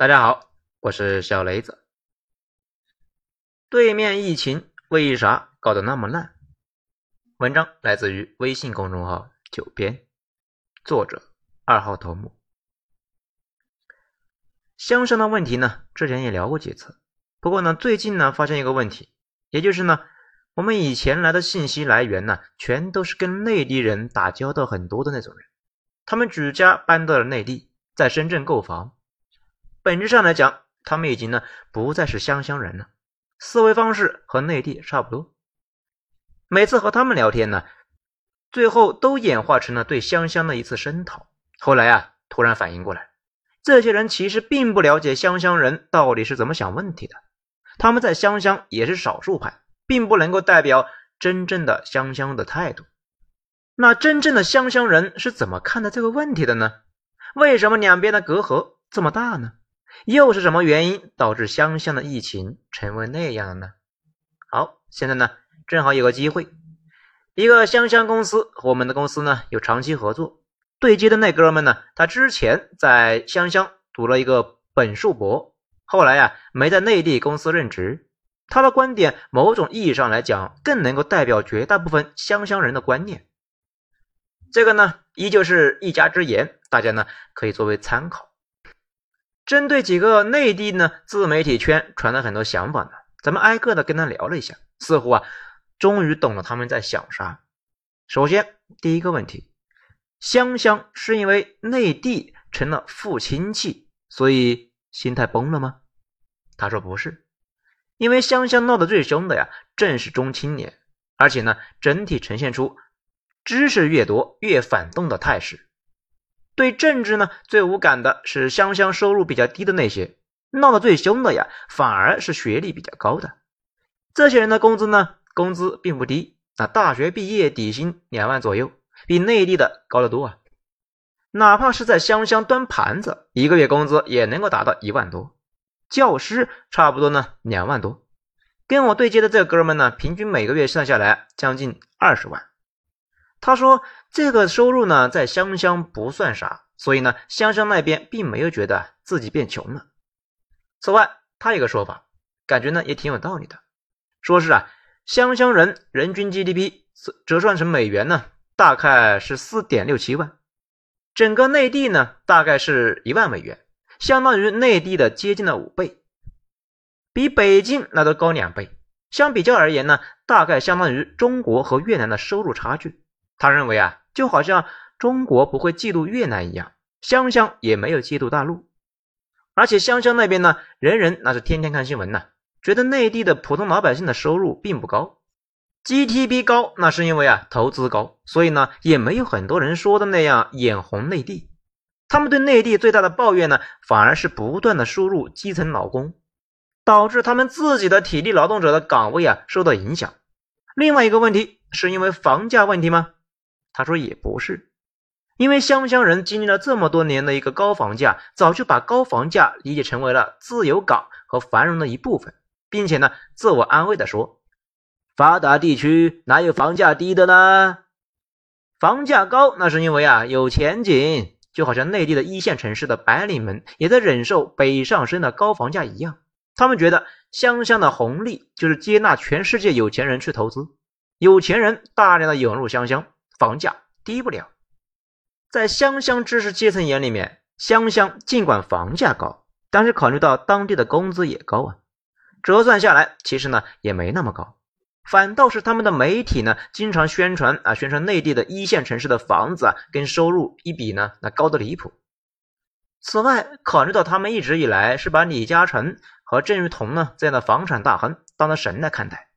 大家好，我是小雷子。对面疫情为啥搞得那么烂？文章来自于微信公众号“九编”，作者二号头目。香香的问题呢，之前也聊过几次。不过呢，最近呢发现一个问题，也就是呢，我们以前来的信息来源呢，全都是跟内地人打交道很多的那种人，他们举家搬到了内地，在深圳购房。本质上来讲，他们已经呢不再是湘乡人了，思维方式和内地差不多。每次和他们聊天呢，最后都演化成了对湘乡的一次声讨。后来啊，突然反应过来，这些人其实并不了解湘乡人到底是怎么想问题的。他们在湘乡也是少数派，并不能够代表真正的湘乡的态度。那真正的湘乡人是怎么看待这个问题的呢？为什么两边的隔阂这么大呢？又是什么原因导致湘乡的疫情成为那样的呢？好，现在呢正好有个机会，一个湘乡公司和我们的公司呢有长期合作，对接的那哥们呢，他之前在湘乡读了一个本硕博，后来啊没在内地公司任职。他的观点，某种意义上来讲，更能够代表绝大部分湘乡人的观念。这个呢，依旧是一家之言，大家呢可以作为参考。针对几个内地呢自媒体圈传了很多想法呢，咱们挨个的跟他聊了一下，似乎啊，终于懂了他们在想啥。首先，第一个问题，香香是因为内地成了负亲戚，所以心态崩了吗？他说不是，因为香香闹得最凶的呀，正是中青年，而且呢，整体呈现出知识越多越反动的态势。对政治呢最无感的是湘乡收入比较低的那些，闹得最凶的呀，反而是学历比较高的。这些人的工资呢，工资并不低，那大学毕业底薪两万左右，比内地的高得多啊。哪怕是在湘乡端盘子，一个月工资也能够达到一万多。教师差不多呢两万多，跟我对接的这哥们呢，平均每个月算下来将近二十万。他说。这个收入呢，在湘乡不算啥，所以呢，湘乡那边并没有觉得自己变穷了。此外，他有个说法，感觉呢也挺有道理的，说是啊，湘乡人人均 GDP 折算成美元呢，大概是四点六七万，整个内地呢，大概是一万美元，相当于内地的接近了五倍，比北京那都高两倍。相比较而言呢，大概相当于中国和越南的收入差距。他认为啊。就好像中国不会嫉妒越南一样，湘乡也没有嫉妒大陆，而且湘乡那边呢，人人那是天天看新闻呢，觉得内地的普通老百姓的收入并不高，GTP 高那是因为啊投资高，所以呢也没有很多人说的那样眼红内地。他们对内地最大的抱怨呢，反而是不断的输入基层劳工，导致他们自己的体力劳动者的岗位啊受到影响。另外一个问题是因为房价问题吗？他说也不是，因为湘乡人经历了这么多年的一个高房价，早就把高房价理解成为了自由港和繁荣的一部分，并且呢，自我安慰的说，发达地区哪有房价低的呢？房价高那是因为啊有前景，就好像内地的一线城市的白领们也在忍受北上深的高房价一样，他们觉得湘乡的红利就是接纳全世界有钱人去投资，有钱人大量的涌入湘乡。房价低不了，在湘乡知识阶层眼里面，湘乡尽管房价高，但是考虑到当地的工资也高啊，折算下来其实呢也没那么高，反倒是他们的媒体呢经常宣传啊，宣传内地的一线城市的房子啊跟收入一比呢那高的离谱。此外，考虑到他们一直以来是把李嘉诚和郑裕彤呢这样的房产大亨当了神来看待。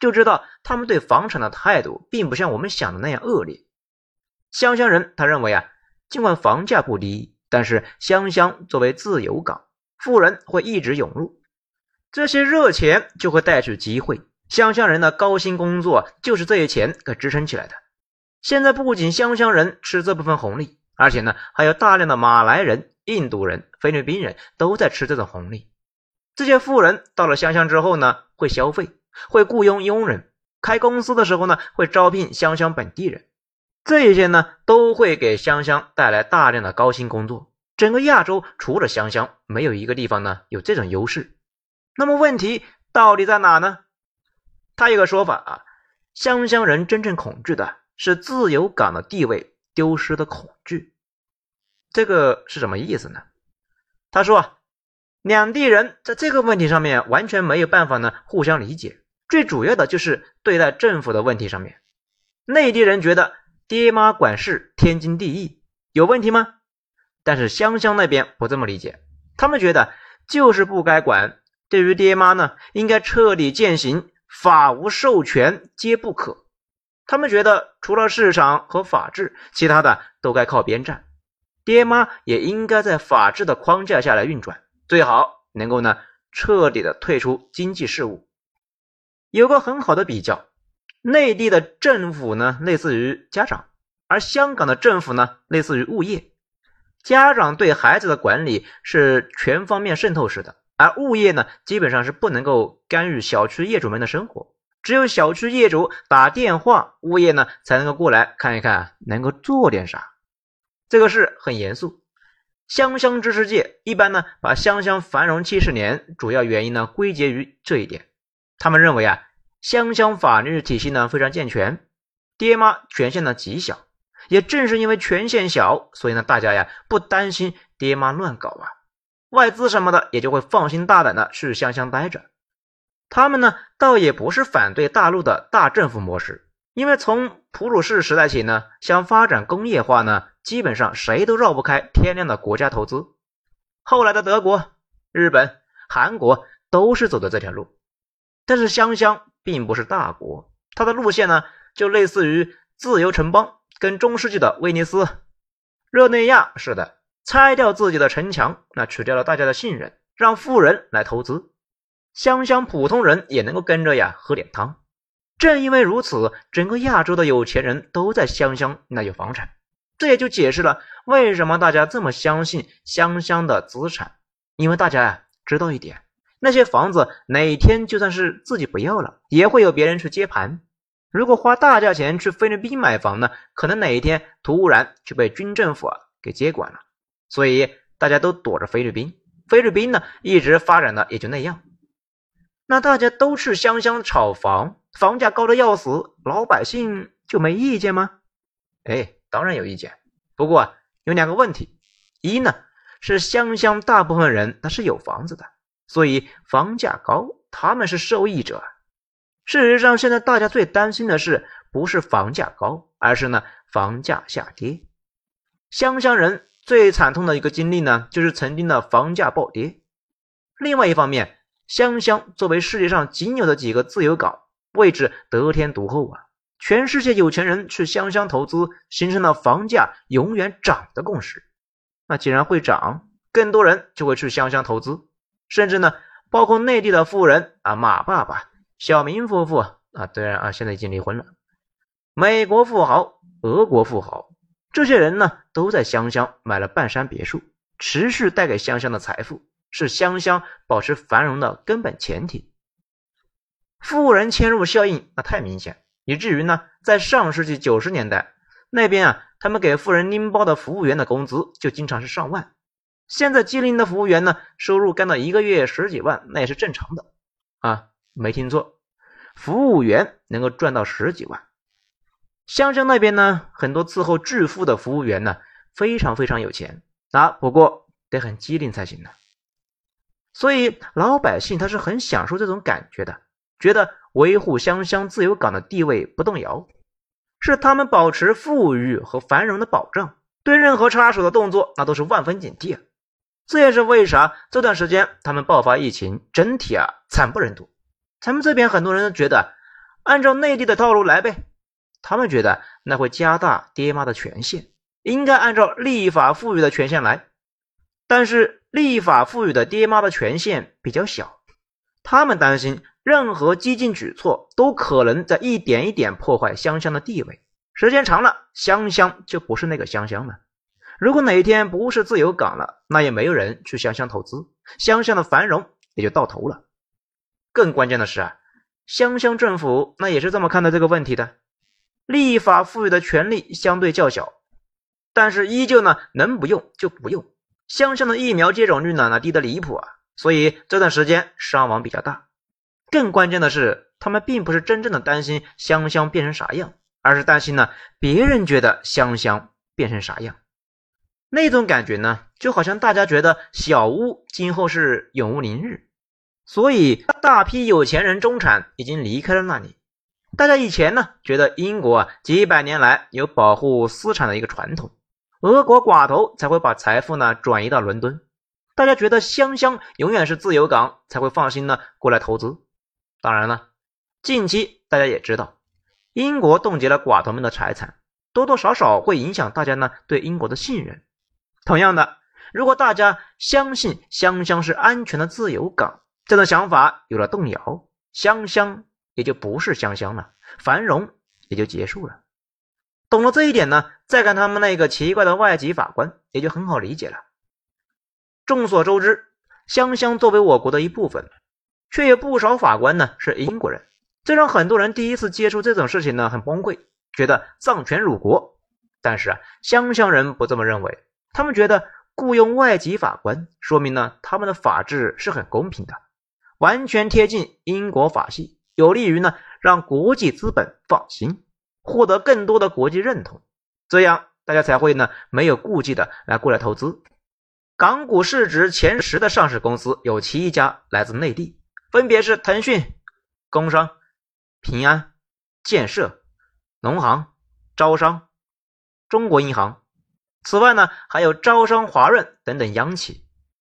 就知道他们对房产的态度并不像我们想的那样恶劣。湘乡人他认为啊，尽管房价不低，但是湘乡作为自由港，富人会一直涌入，这些热钱就会带去机会。湘乡人的高薪工作就是这些钱给支撑起来的。现在不仅湘乡人吃这部分红利，而且呢，还有大量的马来人、印度人、菲律宾人都在吃这种红利。这些富人到了湘乡之后呢，会消费。会雇佣佣人，开公司的时候呢，会招聘湘乡本地人，这些呢都会给湘乡带来大量的高薪工作，整个亚洲除了湘乡，没有一个地方呢有这种优势。那么问题到底在哪呢？他有个说法啊，湘乡人真正恐惧的是自由港的地位丢失的恐惧。这个是什么意思呢？他说啊，两地人在这个问题上面完全没有办法呢互相理解。最主要的就是对待政府的问题上面，内地人觉得爹妈管事天经地义，有问题吗？但是湘乡那边不这么理解，他们觉得就是不该管。对于爹妈呢，应该彻底践行法无授权皆不可。他们觉得除了市场和法治，其他的都该靠边站。爹妈也应该在法治的框架下来运转，最好能够呢彻底的退出经济事务。有个很好的比较，内地的政府呢类似于家长，而香港的政府呢类似于物业。家长对孩子的管理是全方面渗透式的，而物业呢基本上是不能够干预小区业主们的生活，只有小区业主打电话，物业呢才能够过来看一看，能够做点啥。这个事很严肃。香香知识界一般呢把香香繁荣七十年主要原因呢归结于这一点。他们认为啊，湘乡法律体系呢非常健全，爹妈权限呢极小，也正是因为权限小，所以呢大家呀不担心爹妈乱搞啊，外资什么的也就会放心大胆的去湘乡待着。他们呢倒也不是反对大陆的大政府模式，因为从普鲁士时代起呢，想发展工业化呢，基本上谁都绕不开天量的国家投资。后来的德国、日本、韩国都是走的这条路。但是湘乡并不是大国，它的路线呢，就类似于自由城邦跟中世纪的威尼斯、热内亚似的，拆掉自己的城墙，那取掉了大家的信任，让富人来投资，湘乡普通人也能够跟着呀喝点汤。正因为如此，整个亚洲的有钱人都在湘乡那有房产，这也就解释了为什么大家这么相信湘乡的资产，因为大家呀知道一点。那些房子哪天就算是自己不要了，也会有别人去接盘。如果花大价钱去菲律宾买房呢，可能哪一天突然就被军政府啊给接管了。所以大家都躲着菲律宾。菲律宾呢一直发展的也就那样。那大家都去湘乡炒房，房价高的要死，老百姓就没意见吗？哎，当然有意见。不过有两个问题：一呢是湘乡大部分人他是有房子的。所以房价高，他们是受益者。事实上，现在大家最担心的是不是房价高，而是呢房价下跌。湘乡人最惨痛的一个经历呢，就是曾经的房价暴跌。另外一方面，湘乡作为世界上仅有的几个自由港，位置得天独厚啊，全世界有钱人去湘乡投资，形成了房价永远涨的共识。那既然会涨，更多人就会去湘乡投资。甚至呢，包括内地的富人啊，马爸爸、小明夫妇啊，当然啊，现在已经离婚了。美国富豪、俄国富豪，这些人呢，都在湘乡买了半山别墅，持续带给湘乡的财富，是湘乡保持繁荣的根本前提。富人迁入效应那太明显，以至于呢，在上世纪九十年代那边啊，他们给富人拎包的服务员的工资就经常是上万。现在吉林的服务员呢，收入干到一个月十几万，那也是正常的啊，没听错，服务员能够赚到十几万。湘乡那边呢，很多伺候致富的服务员呢，非常非常有钱啊，不过得很机灵才行呢。所以老百姓他是很享受这种感觉的，觉得维护湘乡自由港的地位不动摇，是他们保持富裕和繁荣的保障，对任何插手的动作那都是万分警惕啊。这也是为啥这段时间他们爆发疫情，整体啊惨不忍睹。咱们这边很多人都觉得，按照内地的套路来呗。他们觉得那会加大爹妈的权限，应该按照立法赋予的权限来。但是立法赋予的爹妈的权限比较小，他们担心任何激进举措都可能在一点一点破坏香香的地位，时间长了，香香就不是那个香香了。如果哪一天不是自由港了，那也没有人去湘乡投资，湘乡的繁荣也就到头了。更关键的是啊，湘乡政府那也是这么看待这个问题的。立法赋予的权力相对较小，但是依旧呢能不用就不用。香香的疫苗接种率呢，那低得离谱啊，所以这段时间伤亡比较大。更关键的是，他们并不是真正的担心香香变成啥样，而是担心呢别人觉得香香变成啥样。那种感觉呢，就好像大家觉得小屋今后是永无宁日，所以大批有钱人中产已经离开了那里。大家以前呢，觉得英国啊几百年来有保护私产的一个传统，俄国寡头才会把财富呢转移到伦敦。大家觉得香香永远是自由港，才会放心呢过来投资。当然了，近期大家也知道，英国冻结了寡头们的财产，多多少少会影响大家呢对英国的信任。同样的，如果大家相信香香是安全的自由港，这种想法有了动摇，香香。也就不是香香了，繁荣也就结束了。懂了这一点呢，再看他们那个奇怪的外籍法官，也就很好理解了。众所周知，香香作为我国的一部分，却有不少法官呢是英国人，这让很多人第一次接触这种事情呢很崩溃，觉得丧权辱国。但是啊，香香人不这么认为，他们觉得雇佣外籍法官，说明呢他们的法治是很公平的，完全贴近英国法系。有利于呢，让国际资本放心，获得更多的国际认同，这样大家才会呢没有顾忌的来过来投资。港股市值前十的上市公司有七家来自内地，分别是腾讯、工商、平安、建设、农行、招商、中国银行。此外呢，还有招商、华润等等央企。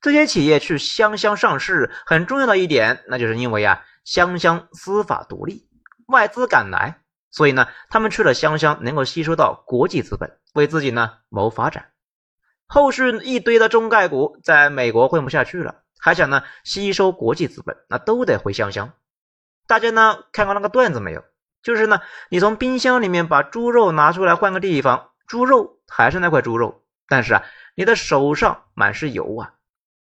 这些企业去湘乡上市，很重要的一点，那就是因为啊。湘乡司法独立，外资敢来，所以呢，他们去了湘乡，能够吸收到国际资本，为自己呢谋发展。后续一堆的中概股在美国混不下去了，还想呢吸收国际资本，那都得回湘乡。大家呢看过那个段子没有？就是呢，你从冰箱里面把猪肉拿出来换个地方，猪肉还是那块猪肉，但是啊，你的手上满是油啊。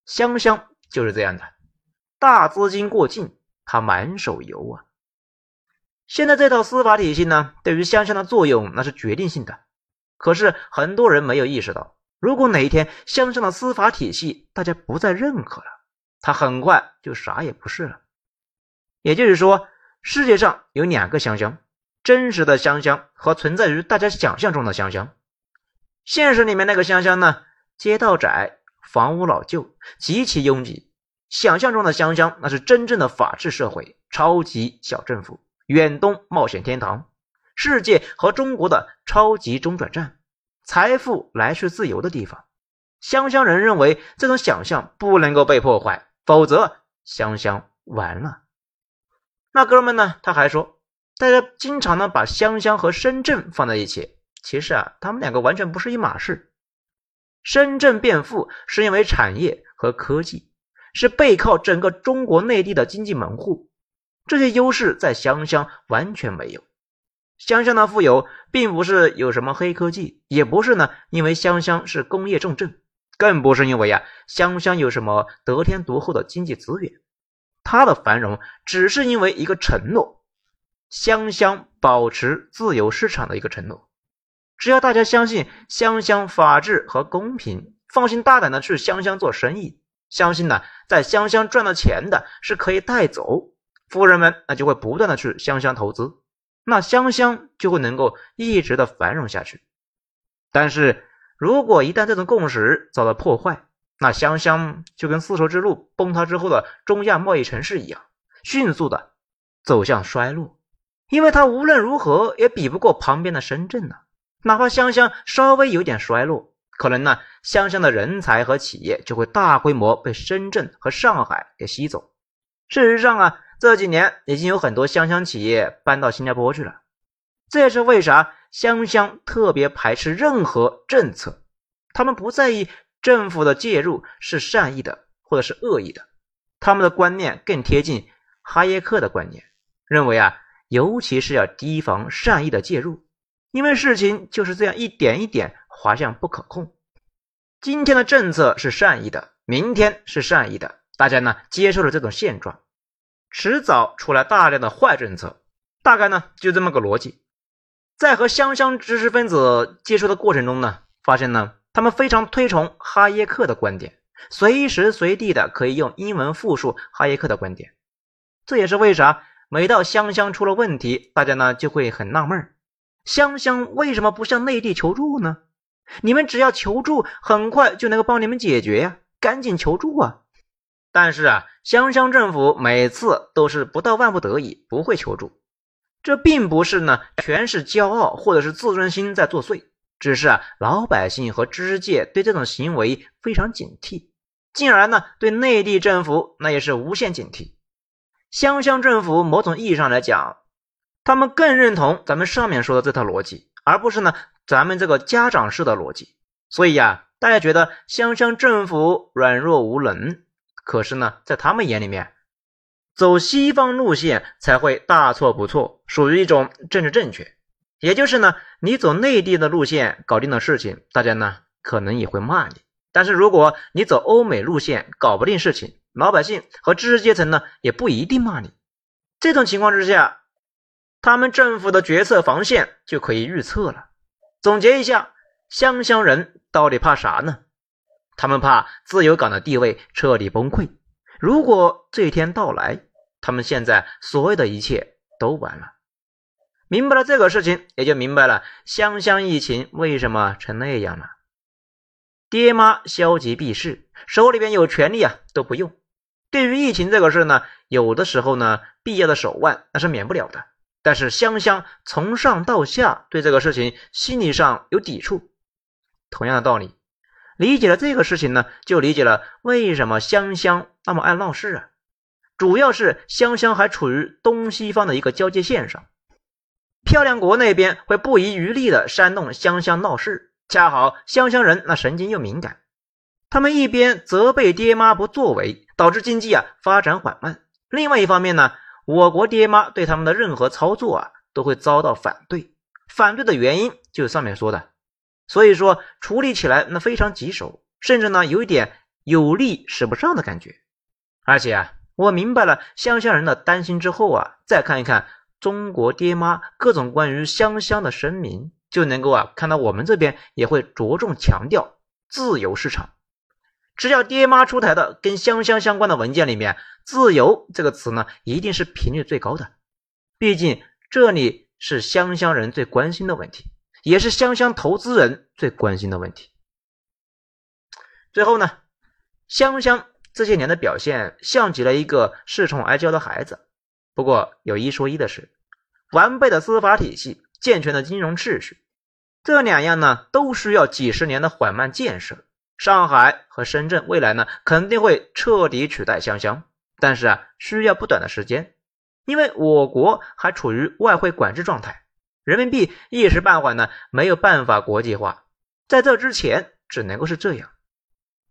香香就是这样的，大资金过境。他满手油啊！现在这套司法体系呢，对于香香的作用那是决定性的。可是很多人没有意识到，如果哪一天香香的司法体系大家不再认可了，他很快就啥也不是了。也就是说，世界上有两个香香：真实的香香和存在于大家想象中的香香。现实里面那个香香呢，街道窄，房屋老旧，极其拥挤。想象中的香香，那是真正的法治社会，超级小政府，远东冒险天堂，世界和中国的超级中转站，财富来去自由的地方。香香人认为这种想象不能够被破坏，否则香香完了。那哥们呢？他还说，大家经常呢把香香和深圳放在一起，其实啊，他们两个完全不是一码事。深圳变富是因为产业和科技。是背靠整个中国内地的经济门户，这些优势在香香完全没有。香香的富有，并不是有什么黑科技，也不是呢，因为香香是工业重镇，更不是因为呀，香香有什么得天独厚的经济资源。它的繁荣，只是因为一个承诺：香香保持自由市场的一个承诺。只要大家相信香香法治和公平，放心大胆的去香香做生意。相信呢，在香香赚到钱的是可以带走，富人们那就会不断的去香香投资，那香香就会能够一直的繁荣下去。但是如果一旦这种共识遭到破坏，那香香就跟丝绸之路崩塌之后的中亚贸易城市一样，迅速的走向衰落，因为他无论如何也比不过旁边的深圳呢，哪怕香香稍微有点衰落。可能呢，香香的人才和企业就会大规模被深圳和上海给吸走。事实上啊，这几年已经有很多香香企业搬到新加坡去了。这也是为啥香香特别排斥任何政策，他们不在意政府的介入是善意的或者是恶意的，他们的观念更贴近哈耶克的观念，认为啊，尤其是要提防善意的介入，因为事情就是这样一点一点。滑向不可控。今天的政策是善意的，明天是善意的，大家呢接受了这种现状，迟早出来大量的坏政策，大概呢就这么个逻辑。在和香香知识分子接触的过程中呢，发现呢他们非常推崇哈耶克的观点，随时随地的可以用英文复述哈耶克的观点。这也是为啥每到香香出了问题，大家呢就会很纳闷香香为什么不向内地求助呢？你们只要求助，很快就能够帮你们解决呀，赶紧求助啊！但是啊，香香政府每次都是不到万不得已不会求助。这并不是呢，全是骄傲或者是自尊心在作祟，只是啊，老百姓和知识界对这种行为非常警惕，进而呢，对内地政府那也是无限警惕。香香政府某种意义上来讲，他们更认同咱们上面说的这套逻辑，而不是呢咱们这个家长式的逻辑。所以呀，大家觉得香香政府软弱无能，可是呢，在他们眼里面。走西方路线才会大错不错，属于一种政治正确。也就是呢，你走内地的路线搞定的事情，大家呢可能也会骂你。但是如果你走欧美路线搞不定事情，老百姓和知识阶层呢也不一定骂你。这种情况之下，他们政府的决策防线就可以预测了。总结一下，湘乡人到底怕啥呢？他们怕自由港的地位彻底崩溃。如果这一天到来，他们现在所有的一切都完了。明白了这个事情，也就明白了湘乡疫情为什么成那样了。爹妈消极避世，手里边有权利啊都不用。对于疫情这个事呢，有的时候呢，必要的手腕那是免不了的。但是香香从上到下对这个事情心理上有抵触。同样的道理。理解了这个事情呢，就理解了为什么香香那么爱闹事啊。主要是香香还处于东西方的一个交界线上，漂亮国那边会不遗余力的煽动香香闹事，恰好香香人那神经又敏感，他们一边责备爹妈不作为，导致经济啊发展缓慢；另外一方面呢，我国爹妈对他们的任何操作啊都会遭到反对，反对的原因就是上面说的。所以说处理起来那非常棘手，甚至呢有一点有力使不上的感觉。而且啊，我明白了香香人的担心之后啊，再看一看中国爹妈各种关于香香的声明，就能够啊看到我们这边也会着重强调自由市场。只要爹妈出台的跟香香相关的文件里面，“自由”这个词呢一定是频率最高的。毕竟这里是香香人最关心的问题。也是香香投资人最关心的问题。最后呢，香香这些年的表现像极了一个恃宠而骄的孩子。不过有一说一的是，完备的司法体系、健全的金融秩序，这两样呢都需要几十年的缓慢建设。上海和深圳未来呢肯定会彻底取代香香，但是啊需要不短的时间，因为我国还处于外汇管制状态。人民币一时半会呢没有办法国际化，在这之前只能够是这样。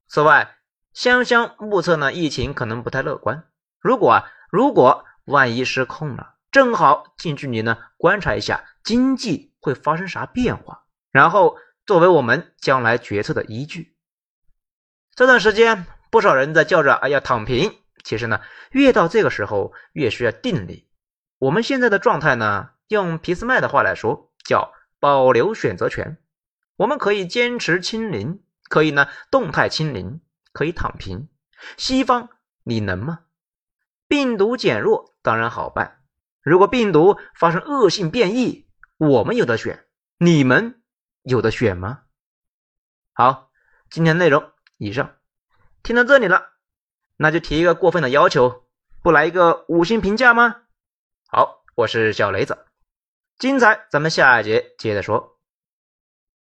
此外，香香目测呢疫情可能不太乐观。如果啊，如果万一失控了，正好近距离呢观察一下经济会发生啥变化，然后作为我们将来决策的依据。这段时间，不少人在叫着“哎呀躺平”，其实呢，越到这个时候越需要定力。我们现在的状态呢？用皮斯麦的话来说，叫保留选择权。我们可以坚持清零，可以呢动态清零，可以躺平。西方，你能吗？病毒减弱当然好办。如果病毒发生恶性变异，我们有的选，你们有的选吗？好，今天内容以上，听到这里了，那就提一个过分的要求，不来一个五星评价吗？好，我是小雷子。精彩，咱们下一节接着说。